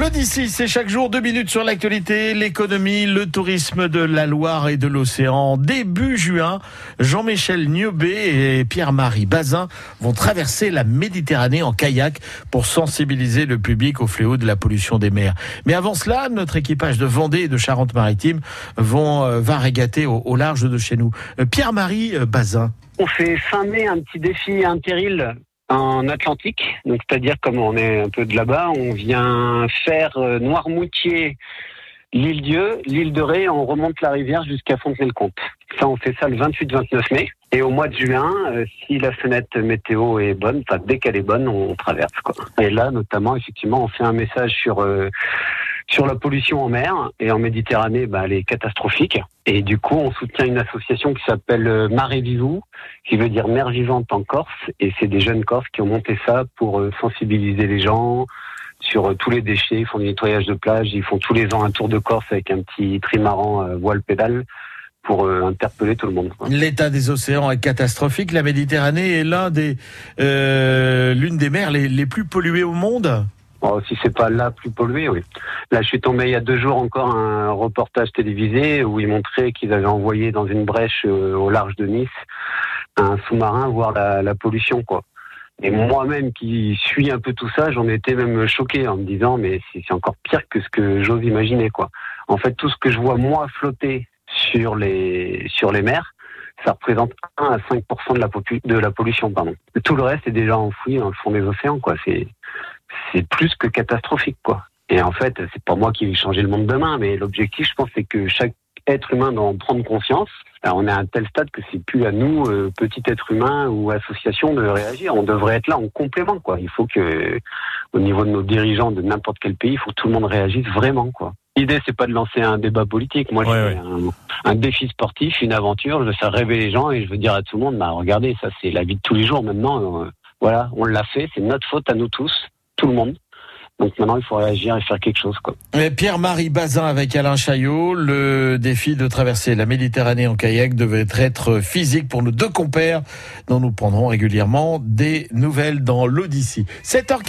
L'Odyssée, c'est chaque jour deux minutes sur l'actualité, l'économie, le tourisme de la Loire et de l'océan. Début juin, Jean-Michel Niobé et Pierre-Marie Bazin vont traverser la Méditerranée en kayak pour sensibiliser le public au fléau de la pollution des mers. Mais avant cela, notre équipage de Vendée et de Charente-Maritime euh, va régater au, large de chez nous. Euh, Pierre-Marie euh, Bazin. On fait fin mai un petit défi interil en Atlantique. Donc, c'est-à-dire, comme on est un peu de là-bas, on vient faire euh, Noirmoutier, l'île Dieu, l'île de Ré, on remonte la rivière jusqu'à Fontenay-le-Comte. Ça, on fait ça le 28-29 mai. Et au mois de juin, euh, si la fenêtre météo est bonne, enfin, dès qu'elle est bonne, on traverse, quoi. Et là, notamment, effectivement, on fait un message sur, euh, sur la pollution en mer et en Méditerranée, bah, elle est catastrophique. Et du coup, on soutient une association qui s'appelle euh, Mare Vivou, qui veut dire mer vivante en Corse. Et c'est des jeunes Corses qui ont monté ça pour euh, sensibiliser les gens sur euh, tous les déchets. Ils font du nettoyage de plage. Ils font tous les ans un tour de Corse avec un petit trimaran voile pédale pour interpeller tout le monde. L'état des océans est catastrophique. La Méditerranée est l'une des mers les plus polluées au monde. Oh, si c'est pas là plus pollué, oui. Là, je suis tombé il y a deux jours encore un reportage télévisé où ils montraient qu'ils avaient envoyé dans une brèche euh, au large de Nice un sous-marin voir la, la pollution, quoi. Et moi-même qui suis un peu tout ça, j'en étais même choqué en me disant mais c'est encore pire que ce que j'ose imaginer, quoi. En fait, tout ce que je vois moi flotter sur les sur les mers, ça représente 1 à 5% de la de la pollution, pardon. Tout le reste est déjà enfoui dans le fond des océans, quoi. C'est c'est plus que catastrophique, quoi. Et en fait, c'est pas moi qui vais changer le monde demain, mais l'objectif, je pense, c'est que chaque être humain doit en prendre conscience. Alors, on est à un tel stade que c'est plus à nous, euh, petit être humain ou association, de réagir. On devrait être là en complément, quoi. Il faut que, au niveau de nos dirigeants de n'importe quel pays, il faut que tout le monde réagisse vraiment, quoi. L'idée, c'est pas de lancer un débat politique. Moi, Ouais, un, un défi sportif, une aventure. Je veux faire rêver les gens et je veux dire à tout le monde, bah, regardez, ça, c'est la vie de tous les jours maintenant. Euh, voilà, on l'a fait. C'est notre faute à nous tous, tout le monde. Donc maintenant, il faut réagir et faire quelque chose, Pierre-Marie Bazin avec Alain Chaillot, le défi de traverser la Méditerranée en kayak devait être physique pour nos deux compères dont nous prendrons régulièrement des nouvelles dans l'Odyssée. 7h